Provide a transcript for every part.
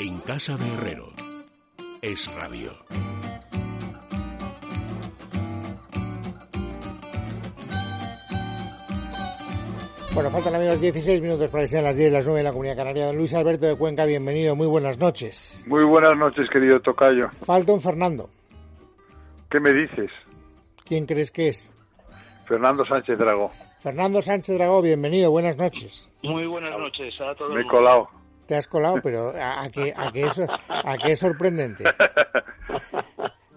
En casa de Herrero. Es radio. Bueno, faltan amigos 16 minutos para que sean las 10 las 9 en la Comunidad Canaria. Don Luis Alberto de Cuenca, bienvenido, muy buenas noches. Muy buenas noches, querido Tocayo. Falta un Fernando. ¿Qué me dices? ¿Quién crees que es? Fernando Sánchez Dragó. Fernando Sánchez Dragó, bienvenido, buenas noches. Muy buenas noches a todos. Me he colado. Te has colado, pero a, a que, a, que es, a que es sorprendente.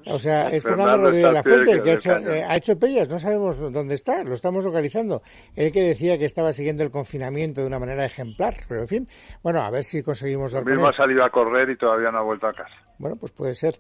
O sea, es Fernando, Fernando Rodríguez de la Fuente el que ha hecho, eh, ha hecho pellas, no sabemos dónde está, lo estamos localizando. Él que decía que estaba siguiendo el confinamiento de una manera ejemplar, pero en fin, bueno, a ver si conseguimos con mismo ha salido a correr y todavía no ha vuelto a casa. Bueno, pues puede ser.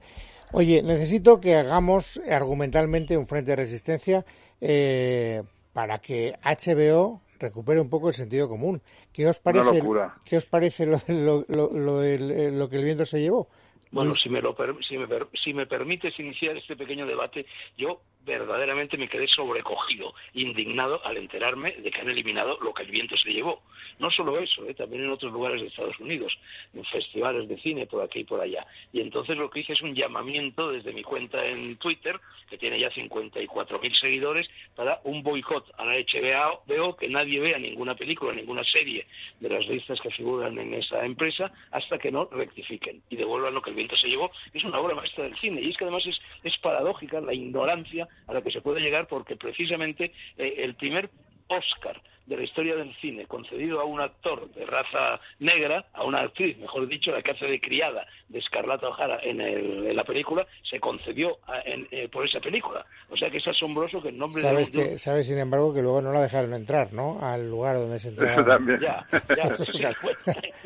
Oye, necesito que hagamos argumentalmente un frente de resistencia eh, para que HBO recupere un poco el sentido común. ¿Qué os parece, locura. ¿qué os parece lo, lo, lo, lo del- eh, lo que el viento se llevó? Bueno, si me, lo per- si, me per- si me permites iniciar este pequeño debate, yo verdaderamente me quedé sobrecogido, indignado al enterarme de que han eliminado lo que el viento se llevó. No solo eso, ¿eh? también en otros lugares de Estados Unidos, en festivales de cine por aquí y por allá. Y entonces lo que hice es un llamamiento desde mi cuenta en Twitter, que tiene ya 54.000 seguidores, para un boicot a la HBO, veo que nadie vea ninguna película, ninguna serie de las listas que figuran en esa empresa hasta que no rectifiquen y devuelvan lo que el viento se llevó. Es una obra maestra del cine y es que además es, es paradójica la ignorancia a la que se puede llegar porque precisamente eh, el primer Oscar de la historia del cine concedido a un actor de raza negra, a una actriz, mejor dicho, la que hace de criada de Escarlata O'Hara en, el- en la película, se concedió a- en- eh, por esa película. O sea que es asombroso que el nombre Sabes, de que, sabes, sin embargo, que luego no la dejaron entrar, ¿no? Al lugar donde se entraba. Eso también. Ya, ya, sí, sí,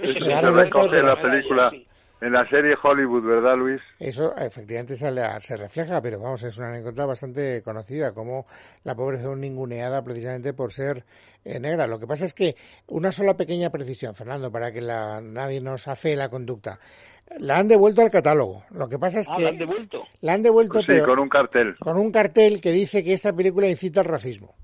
en la película, sí. En la serie Hollywood, ¿verdad, Luis? Eso efectivamente sale a- se refleja, pero vamos, es una anécdota bastante conocida, como la pobre fue ninguneada precisamente por ser eh, negra. Lo que pasa es que una sola pequeña precisión, Fernando, para que la, nadie nos afee la conducta. La han devuelto al catálogo. Lo que pasa es Ah, que ¿la han devuelto? la han devuelto, Pues sí, pero con un cartel. con un cartel que dice que esta película incita al racismo.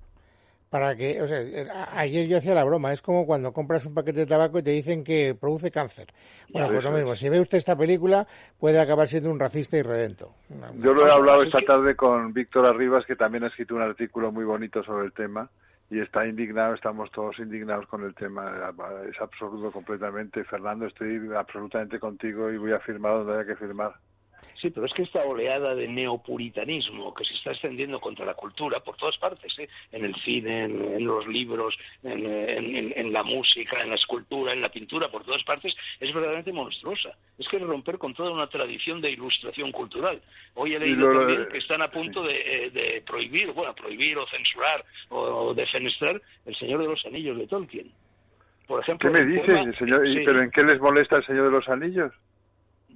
Para que, o sea, eh, ayer yo hacía la broma, es como cuando compras un paquete de tabaco y te dicen que produce cáncer. Bueno, pues lo mismo, si ve usted esta película, puede acabar siendo un racista y redento. Yo lo he hablado es esta tarde con Víctor Arribas, que también ha escrito un artículo muy bonito sobre el tema y está indignado, estamos todos indignados con el tema. Es absurdo completamente. Fernando, estoy absolutamente contigo y voy a firmar donde haya que firmar. Sí, pero es que esta oleada de neopuritanismo que se está extendiendo contra la cultura por todas partes, ¿eh? en el cine, en, en los libros, en, en- la música, en la escultura, en la pintura, por todas partes, es verdaderamente monstruosa. Es que es romper con toda una tradición de ilustración cultural. Hoy he leído lo- también que están a punto de, eh, de prohibir, bueno, prohibir o censurar o, defenestrar El Señor de los Anillos de Tolkien. Por ejemplo, ¿Qué me dices, señor? ¿Y sí. ¿Pero en qué les molesta el Señor de los Anillos?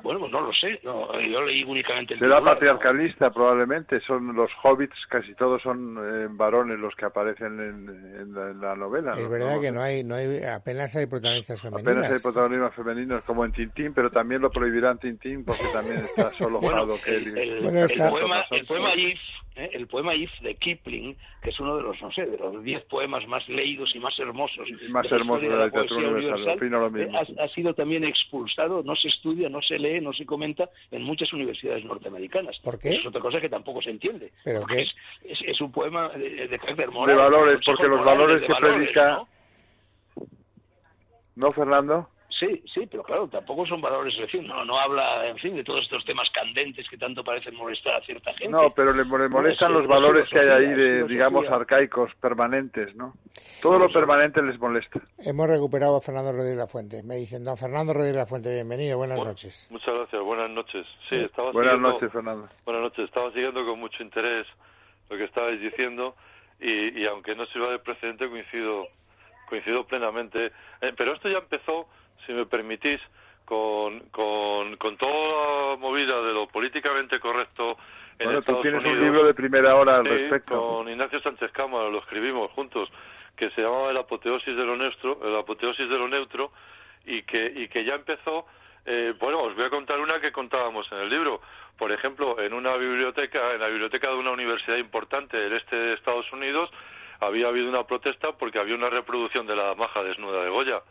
Bueno, pues no lo sé. No, yo leí únicamente el Será patriarcalista probablemente, son los hobbits, casi todos son eh, varones los que aparecen en, en la, en la novela. Es ¿no? verdad No que no hay, no hay, apenas hay protagonistas femeninas. Apenas hay protagonistas femeninos como en Tintín, pero también lo prohibirán Tintín porque también está solo Bueno, Jado Kelly. el, el- Bueno, el está- poema, el poema If, ¿eh? el poema If de Kipling, que es uno de los, no sé, de los diez poemas más leídos y más hermosos Y más de la hermosos historia de la poesía literatura universal, opino lo mismo. eh, ha, ha sido también expulsado, no se estudia, no se lee, no se comenta en muchas universidades norteamericanas. ¿Por qué? Eso es otra cosa que tampoco se entiende. ¿Pero Porque qué? Es, es, es un poema de, de carácter moral. De valores, porque los valores que valores, predica- ¿no? ¿No, Fernando? Sí, sí, pero claro, tampoco son valores, es decir, no, no habla, en fin, de todos estos temas candentes que tanto parecen molestar a cierta gente. No, pero le, le molestan No, los valores que hay ahí de, digamos, arcaicos, permanentes, ¿no? Todo lo permanente les molesta. Hemos recuperado a Fernando Rodríguez La Fuente. Me dicen, don Fernando Rodríguez La Fuente, bienvenido, buenas Bueno, noches. Muchas gracias, buenas noches. Sí, estaba Buenas siguiendo, noches, Fernando. Buenas noches, estaba siguiendo con mucho interés lo que estabais diciendo y, y aunque no sirva de precedente coincido coincido plenamente. Eh, pero esto ya empezó, si me permitís, con, con, con toda la movida de lo políticamente correcto en Bueno, tú Estados tienes un libro de primera hora al Sí, respecto. con Ignacio Sánchez Cámara, lo escribimos juntos, que se llamaba El apoteosis de lo neutro, el apoteosis de lo neutro, y que, y que ya empezó, eh, bueno, os voy a contar una que contábamos en el libro. Por ejemplo, en una biblioteca, en la biblioteca de una universidad importante del este de Estados Unidos, había habido una protesta porque había una reproducción de la maja desnuda de Goya.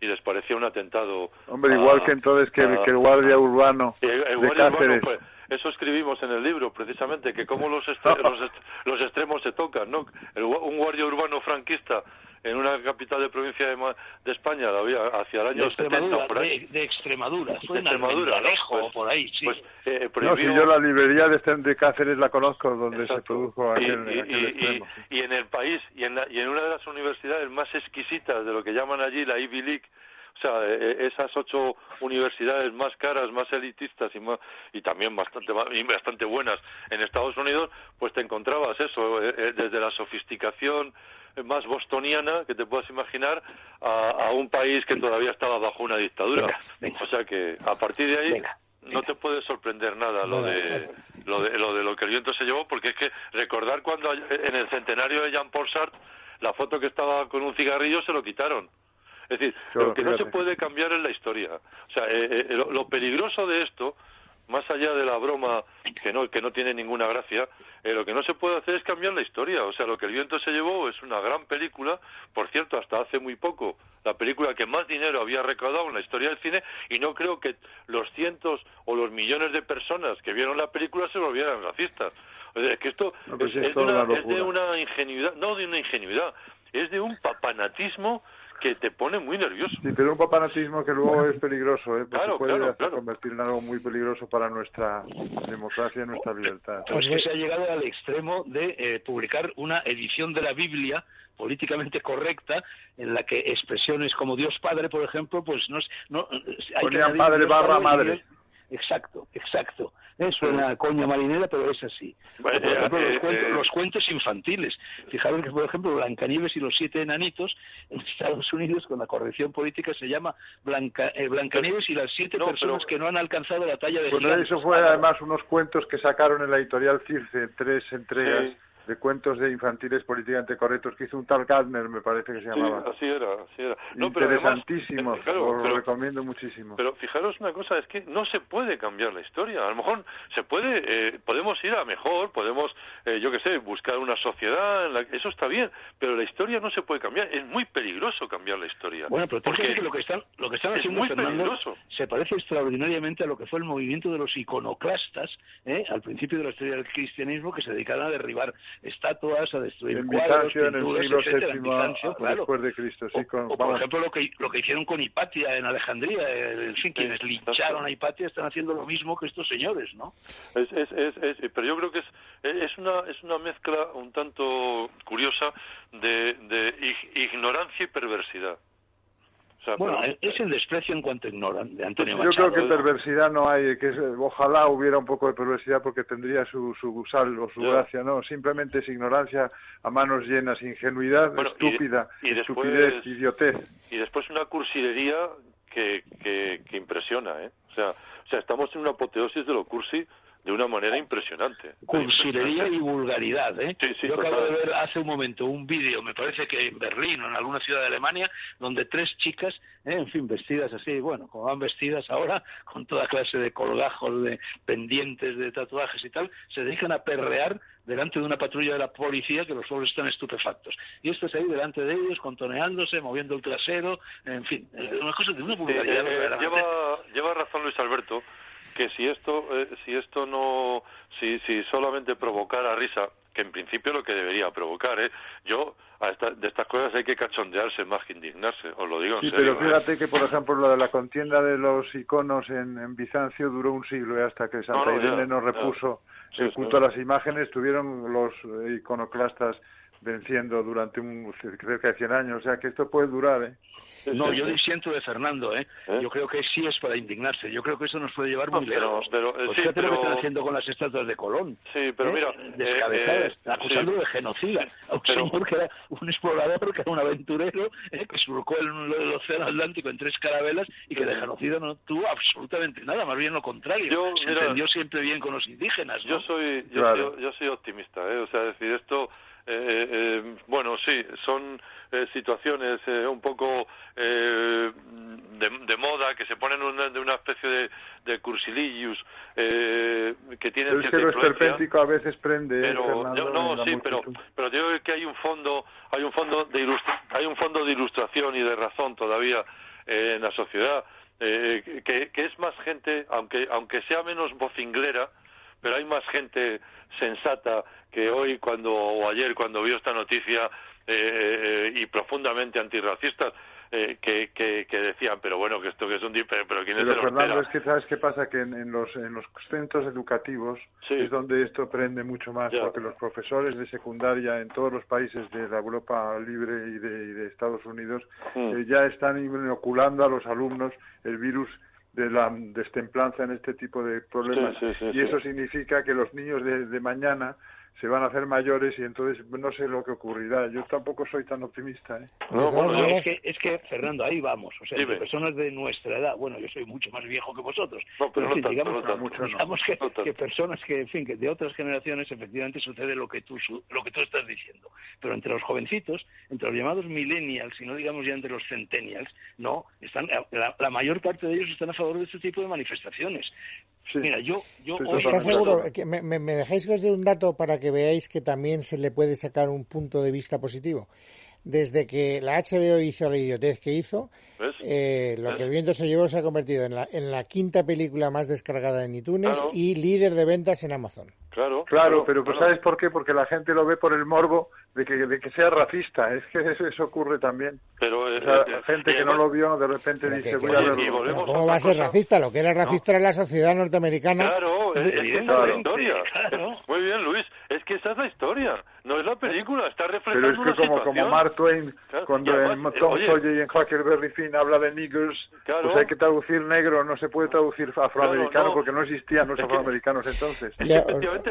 Y les parecía un atentado. Hombre, igual que entonces que, el guardia urbano de Cáceres. Pues, eso escribimos en el libro, precisamente, que cómo los, los, los, extremos se tocan, ¿no? un guardia urbano franquista en una capital de provincia de, España, había hacia el año 70 por ahí. De, Extremadura, fue de Extremadura, pues, por ahí, sí. Pues, eh, no, si yo la librería de, de Cáceres la conozco, donde se produjo aquel, y, aquel y, en el país, y en, y en una de las universidades más exquisitas de lo que llaman allí la Ivy League, o sea, e, e, esas ocho universidades más caras, más elitistas y, más, y también bastante, y bastante buenas en Estados Unidos, pues te encontrabas eso, eh, desde la sofisticación más bostoniana que te puedas imaginar a, un país que todavía estaba bajo una dictadura. O sea que a partir de ahí no te puede sorprender nada lo de, lo de lo de lo que el viento se llevó porque es que recordar cuando en el centenario de Jean Paul Sartre la foto que estaba con un cigarrillo se lo quitaron. Es decir, lo que no se puede cambiar es la historia. O sea, eh, eh, lo, peligroso de esto más allá de la broma que no que no tiene ninguna gracia eh, lo que no se puede hacer es cambiar la historia. O sea lo que el viento se llevó es una gran película. Por cierto hasta hace muy poco la película que más dinero había recaudado en la historia del cine y no creo que los cientos o los millones de personas que vieron la película se volvieran racistas. Es que esto pues es, de una ingenuidad no de una ingenuidad es de un papanatismo que te pone muy nervioso. Sí, pero un papanatismo que luego es peligroso, ¿eh? porque puede convertir en algo muy peligroso para nuestra democracia y nuestra libertad. Pues que se ha llegado al extremo de eh, publicar una edición de la Biblia políticamente correcta en la que expresiones como Dios Padre, por ejemplo, pues no, no hay que padre barra madre. Exacto, exacto. Es una coña marinera, pero es así. por ejemplo, los, cuentos, los, cuentos, infantiles. Fijaros que, por ejemplo, Blancanieves y los siete enanitos en Estados Unidos, con la corrección política, se llama Blanca, eh, Blancanieves y las siete personas que no han alcanzado la talla de Bueno, eso fue además unos cuentos que sacaron en la editorial Circe, tres entregas de cuentos de infantiles políticamente correctos que hizo un tal Gardner, me parece que se llamaba. así era, así era. No, Interesantísimo, lo recomiendo muchísimo. Pero fijaros una cosa, es que no se puede cambiar la historia. A lo mejor se puede, eh, podemos ir a mejor, podemos, eh, yo qué sé, buscar una sociedad, en la... eso está bien, pero la historia no se puede cambiar. Es muy peligroso cambiar la historia. Bueno, pero porque lo que están, lo que están haciendo muy peligroso. se parece extraordinariamente a lo que fue el movimiento de los iconoclastas ¿eh? al principio de la historia del cristianismo que se dedicaron a derribar estatuas, a destruir en cuadros, en el siglo VII después de Cristo. Sí, o, por ejemplo lo que, lo que hicieron con Hipatia en Alejandría, en fin, quienes lincharon a Hipatia están haciendo lo mismo que estos señores, ¿no? Es, es, es, pero yo creo que es, es, una, es una mezcla un tanto curiosa de, de ignorancia y perversidad bueno, es el desprecio en cuanto ignoran de Antonio Yo creo que perversidad no hay, que ojalá hubiera un poco de perversidad porque tendría su, su sal o su gracia, ¿no? Simplemente es ignorancia a manos llenas, ingenuidad estúpida, estupidez, idiotez. Y después una cursilería que, que, que impresiona, ¿eh? O sea, o sea, estamos en una apoteosis de lo cursi de una manera impresionante. Cursilería y vulgaridad, ¿eh? Yo acabo de ver hace un momento un vídeo, me parece que en Berlín o en alguna ciudad de Alemania, donde tres chicas, ¿eh? en fin, vestidas así, bueno, como van vestidas ahora, con toda clase de colgajos, de pendientes, de tatuajes y tal, se dedican a perrear delante de una patrulla de la policía que los pobres están estupefactos. Y esto es ahí delante de ellos, contoneándose, moviendo el trasero, en fin, una cosa de una vulgaridad. Eh, lleva, lleva razón Luis Alberto que si esto, eh, si esto no, si, si solamente provocara risa, que en principio lo que debería provocar, ¿eh? Yo, a de estas cosas hay que cachondearse más que indignarse, os lo digo en sí, serio. pero fíjate que, por ejemplo, lo de la contienda de los iconos en, en Bizancio duró un siglo, y ¿eh? hasta que Santa Irene nos repuso el culto a las imágenes, tuvieron los iconoclastas venciendo durante un, cerca de 100 años, o sea que esto puede durar, ¿eh? No, yo disiento de Fernando, ¿eh? ¿eh? Yo creo que sí es para indignarse. Yo creo que eso nos puede llevar muy lejos. Pero, eh, pues fíjate lo que están haciendo con las estatuas de Colón. Sí, pero ¿eh? mira... Descabezadas, acusándolo de genocida. A un señor que era un explorador, que era un aventurero, que surcó el, el, océano Atlántico en tres carabelas y que de genocida no tuvo absolutamente nada, más bien lo contrario. Yo, Se entendió siempre bien con los indígenas, ¿no? Yo soy, yo, yo soy optimista, ¿eh? O sea, decir, esto eh, eh, bueno, sí, son eh, situaciones eh, un poco eh, de, moda que se ponen una, de una especie de, de cursilillos eh, que tienen es que esperpéntico a veces prende pero no sí pero pero digo que hay un fondo hay un fondo de hay un fondo de ilustración y de razón todavía en la sociedad, eh, que, que, es más gente, aunque, aunque sea menos vocinglera, pero hay más gente sensata que hoy cuando o ayer cuando vio esta noticia eh, y profundamente antirracistas eh, que, que, decían, pero bueno, que esto que es un pero, pero ¿quién es pero Fernando, es que sabes qué pasa, que en, los, en los centros educativos es donde esto prende mucho más, porque los profesores de secundaria en todos los países de la Europa libre y de, Estados Unidos mm. eh, ya están inoculando a los alumnos el virus de la destemplanza en este tipo de problemas. y eso significa que los niños de mañana se van a hacer mayores y entonces no sé lo que ocurrirá. Yo tampoco soy tan optimista. ¿eh? No, es, que, es que, Fernando, ahí vamos. O sea, personas de nuestra edad, bueno, yo soy mucho más viejo que vosotros, pero, digamos, que, personas que, en fin, que de otras generaciones efectivamente sucede lo que tú lo que tú estás diciendo. Pero entre los jovencitos, entre los llamados millennials y no digamos ya entre los centennials, no, están la, la mayor parte de ellos están a favor de este tipo de manifestaciones. Mira, yo, yo ¿Estás seguro? Que me, me, dejáis que os dé un dato para que veáis que también se le puede sacar un punto de vista positivo. Desde que la HBO hizo la idiotez que hizo, eh, lo que el viento se llevó se ha convertido en la, en la quinta película más descargada en iTunes y líder de ventas en Amazon. Claro, claro, pero pues ¿sabes por qué? Porque la gente lo ve por el morbo de que, de que sea racista. Es que eso, ocurre también. Pero eh, la eh, gente que no lo vio de repente dice, voy a verlo. ¿Cómo va a ser racista? Lo que era racista era la sociedad norteamericana. Claro, es, es la historia. Muy bien, Luis. Es que esa es la historia. No es la película. Está reflejando Pero es que como, como Mark Twain, cuando en Tom Sawyer y en Huckleberry Finn habla de niggers, pues hay que traducir negro. No se puede traducir afroamericano porque no existían los afroamericanos entonces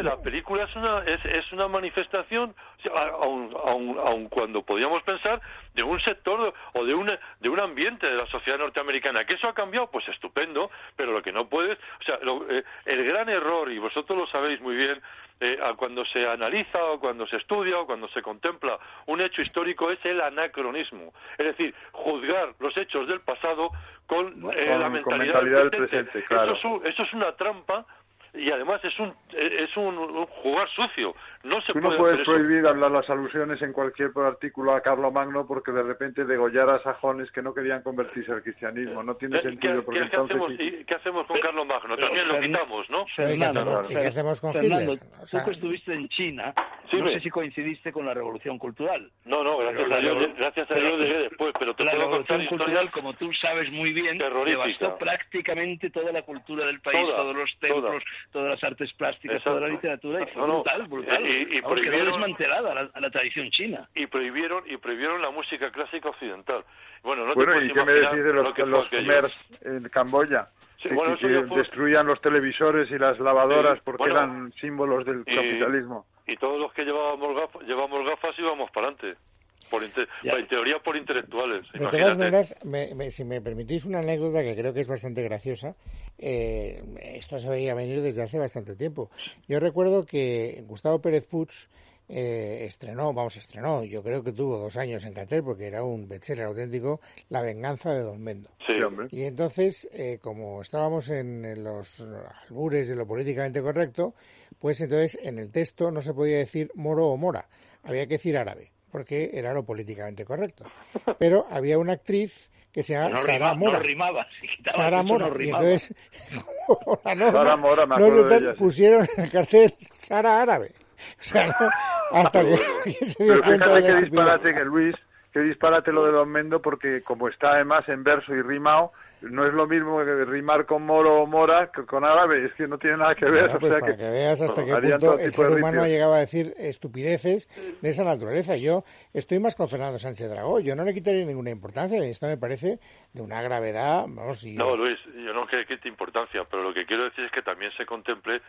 la película es una, es, es una manifestación, aun, cuando podíamos pensar, de un sector o de un, de un ambiente de la sociedad norteamericana. ¿Que eso ha cambiado? Pues estupendo, pero lo que no puedes, o sea, eh, el gran error, y vosotros lo sabéis muy bien, eh, cuando se analiza o cuando se estudia o cuando se contempla un hecho histórico es el anacronismo. Es decir, juzgar los hechos del pasado con, eh, la mentalidad, del presente. eso, eso es una trampa y además es un es un, jugar sucio. No se Tú no puedes prohibir hablar las alusiones en cualquier artículo a Carlo Magno porque de repente degollar a sajones que no querían convertirse al cristianismo. No tiene eh, sentido. porque ¿qué, hacemos, ¿Qué hacemos con Carlo Magno? También lo quitamos, ¿no? Fernando, ¿qué hacemos con Fernando, tú que estuviste en China, no sé si coincidiste con la Revolución Cultural. No, no, gracias a Dios, gracias a Dios llegué después, pero te la puedo Revolución Cultural, como tú sabes muy bien, devastó prácticamente toda la cultura del país, todos los templos, todas las artes plásticas, toda la literatura, y fue brutal, brutal. Y, prohibieron, desmantelada la, la, tradición china. Y prohibieron, y prohibieron la música clásica occidental. Bueno, no bueno ¿y qué me decís de los, los Khmers en Camboya? que, destruían los televisores y las lavadoras porque eran símbolos del capitalismo. Y todos los que llevábamos gafas, llevamos gafas íbamos para adelante. Por en teoría por intelectuales. De todas maneras, si me permitís una anécdota que creo que es bastante graciosa, eh, esto se veía venir desde hace bastante tiempo. Yo recuerdo que Gustavo Pérez Puig eh, estrenó, vamos, estrenó, yo creo que tuvo dos años en Catel porque era un bestseller auténtico, La venganza de Don Mendo. Sí, hombre. Y entonces, eh, como estábamos en, los albures de lo políticamente correcto, pues entonces en el texto no se podía decir moro o mora, había que decir árabe porque era lo políticamente correcto. Pero había una actriz que se llama Sara Mora. No rimaba, Sara Mora. y entonces, Sara Mora, me acuerdo de ella, pusieron en el cartel Sara Árabe. O sea, no, hasta que, se dio cuenta de que disparate que Luis, que disparate lo de Don Mendo, porque como está además en verso y rimado, no es lo mismo que rimar con moro o mora que con árabe, es que no tiene nada que ver. o pues sea para que, veas hasta qué punto el ser humano ha llegado a decir estupideces de esa naturaleza. Yo estoy más con Fernando Sánchez Dragó, yo no le quitaría ninguna importancia, esto me parece de una gravedad, vamos, y... No, Luis, yo no quiero quite importancia, pero lo que quiero decir es que también se contemple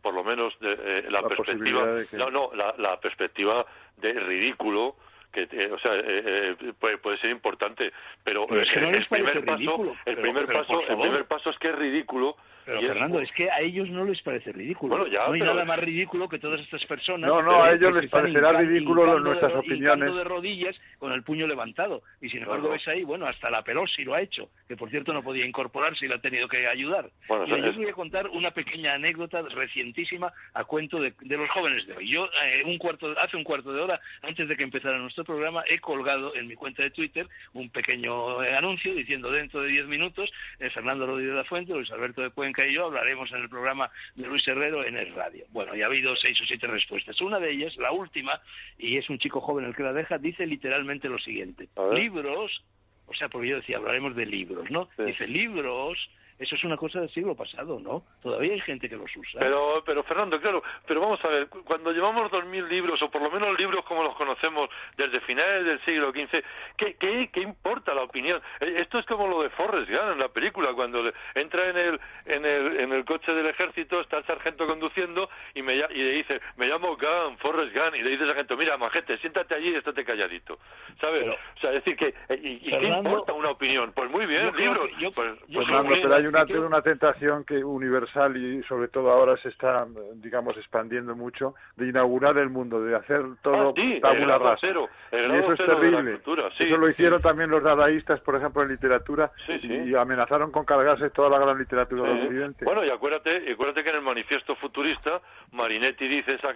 por lo menos de, eh, la, perspectiva no no la, la perspectiva de ridículo que eh, o sea eh, eh, puede, puede, ser importante pero, el, primer paso el primer paso el primer paso es que es ridículo pero Fernando, es... que a ellos no les parece ridículo. Bueno, ya, no hay nada más ridículo que todas estas personas. No, no, a ellos les parecerá ridículo nuestras opiniones. de rodillas con el puño levantado. Y sin embargo ves ahí, bueno, hasta la Pelosi lo ha hecho, que por cierto no podía incorporarse y le ha tenido que ayudar. Bueno, yo os voy a contar una pequeña anécdota recientísima a cuento de, los jóvenes de hoy. Yo, un cuarto, hace un cuarto de hora, antes de que empezara nuestro vuestro programa, he colgado en mi cuenta de Twitter un pequeño eh, anuncio diciendo dentro de diez minutos eh, Fernando Rodríguez de la Fuente, Luis Alberto de Cuenca y yo hablaremos en el programa de Luis Herrero en el radio. Bueno, y ha habido seis o siete respuestas. Una de ellas, la última, y es un chico joven el que la deja, dice literalmente lo siguiente. Libros, o sea, porque yo decía, hablaremos de libros, ¿no? Dice, libros eso es una cosa del siglo pasado, ¿no? Todavía hay gente que los usa. Pero, pero Fernando, claro, pero vamos a ver, cuando llevamos dos mil libros, o por lo menos libros como los conocemos desde finales del siglo XV, ¿qué, qué, qué importa la opinión? Eh, esto es como lo de Forrest Gump en la película, cuando le, entra en el, en, el, en el coche del ejército, está el sargento conduciendo y, me, y le dice, me llamo Gunn, Forrest Gump, y le dice al sargento, mira, majete, siéntate allí y estate calladito. ¿Sabes? o sea, decir que, eh, ¿y, qué importa una opinión? Pues muy bien, libros. pues, pues hay una, una tentación que universal y sobre todo ahora se está, digamos, expandiendo mucho de inaugurar el mundo, de hacer todo ah, tabula rasa. y eso es terrible. eso lo hicieron también los dadaístas, por ejemplo, en literatura y amenazaron con cargarse toda la gran literatura del Occidente. Bueno, y acuérdate, acuérdate que en el manifiesto futurista Marinetti dice esa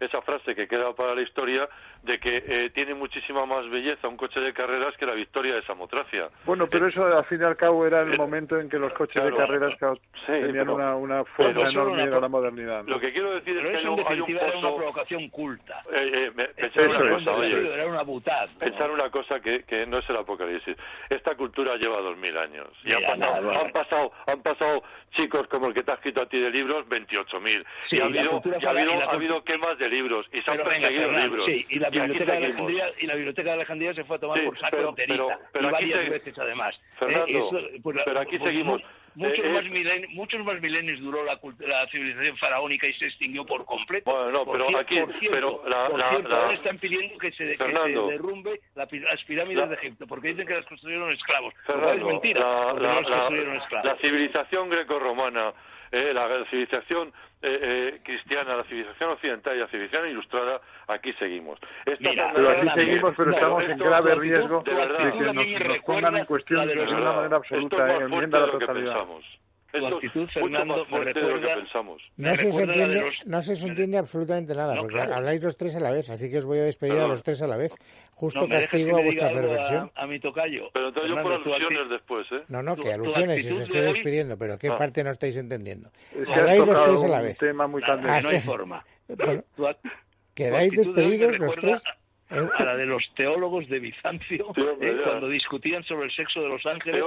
esa frase que queda para la historia de que eh, tiene muchísima más belleza un coche de carreras que la victoria de Samotracia. Bueno, pero eh, eso al fin y al cabo era el eh, momento en que los coches de carreras tenían una, una fuerza enorme a la modernidad. Lo que quiero decir es que hay, un era una provocación culta. Eh, eh, pensar una cosa, oye, era una butad, pensar una cosa que, que no es el apocalipsis. Esta cultura lleva dos mil años. Y han, pasado, han, pasado, han pasado chicos como el que te ha escrito a ti de libros, 28.000. Sí, y ha habido, y ha habido, ha habido quemas de libros y se han perseguido libros. Sí, y la, biblioteca de Alejandría, y la biblioteca de Alejandría se fue a tomar por saco pero, enterita. Pero, y varias veces además. Fernando, pues pero aquí pues seguimos. Muchos, eh, más milenios, muchos más milenios duró la, la, civilización faraónica y se extinguió por completo. Bueno, no, pero por aquí, pero la, por la, la, ahora están pidiendo que se, que se derrumbe la, las pirámides de Egipto, porque dicen que las construyeron esclavos. Fernando, es mentira, no las construyeron esclavos. La civilización greco-romana eh, la civilización eh, eh, cristiana, la civilización occidental y la civilización ilustrada, aquí seguimos. pero aquí seguimos, pero estamos en grave riesgo de, que nos, pongan en cuestión de, una manera absoluta, enmienda la totalidad. Esto actitud, Fernando, me recuerda, no, se entiende, no se entiende absolutamente nada, porque habláis los tres a la vez, así que os voy a despedir a los tres a la vez. Justo castigo a vuestra perversión. A, mi tocayo. Pero entonces yo por alusiones después, ¿eh? No, no, que alusiones, si os estoy despidiendo, pero ¿qué ah. parte no estáis entendiendo? Habláis los tres a la vez. tema muy no hay forma. ¿Quedáis despedidos los tres? A la de los teólogos de Bizancio eh, cuando discutían sobre el sexo de los ángeles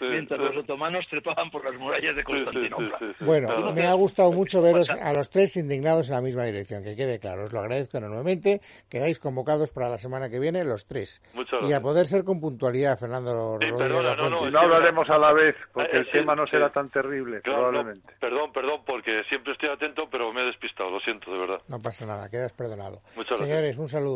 mientras, los, otomanos trepaban por las murallas de Constantinopla. bueno, me ha gustado mucho veros a los tres indignados en la misma dirección, que quede claro. Os lo agradezco enormemente. Quedáis convocados para la semana que viene los tres. y a poder ser con puntualidad, Fernando Rodríguez no, no, hablaremos a la vez, porque el tema no será tan terrible, probablemente. perdón, perdón, porque siempre estoy atento, pero me he despistado, lo siento, de verdad. No pasa nada, quedas perdonado. Señores, un saludo.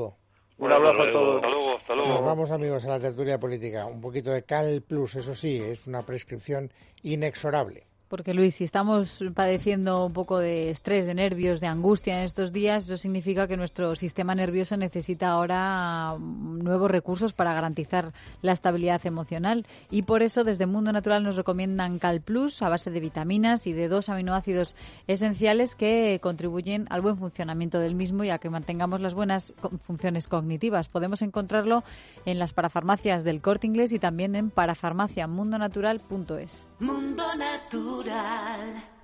Un abrazo a todos. Hasta luego, hasta luego. Nos vamos, amigos, a la tertulia política. Un poquito de Cal Plus, eso sí, es una prescripción inexorable. Porque Luis, si estamos padeciendo un poco de estrés, de nervios, de angustia en estos días, eso significa que nuestro sistema nervioso necesita ahora nuevos recursos para garantizar la estabilidad emocional. Y por eso desde Mundo Natural nos recomiendan Cal Plus a base de vitaminas y de dos aminoácidos esenciales que contribuyen al buen funcionamiento del mismo y a que mantengamos las buenas funciones cognitivas. Podemos encontrarlo en las parafarmacias del Corte Inglés y también en parafarmaciamundonatural.es. Mundo Natural.